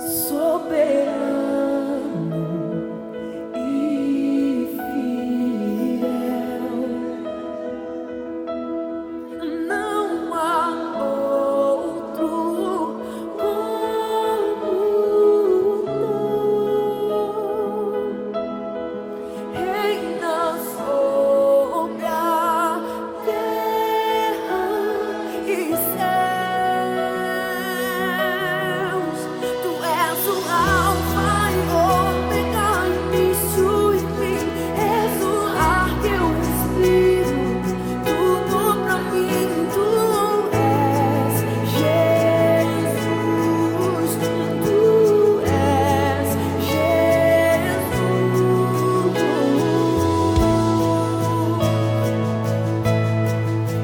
soberano.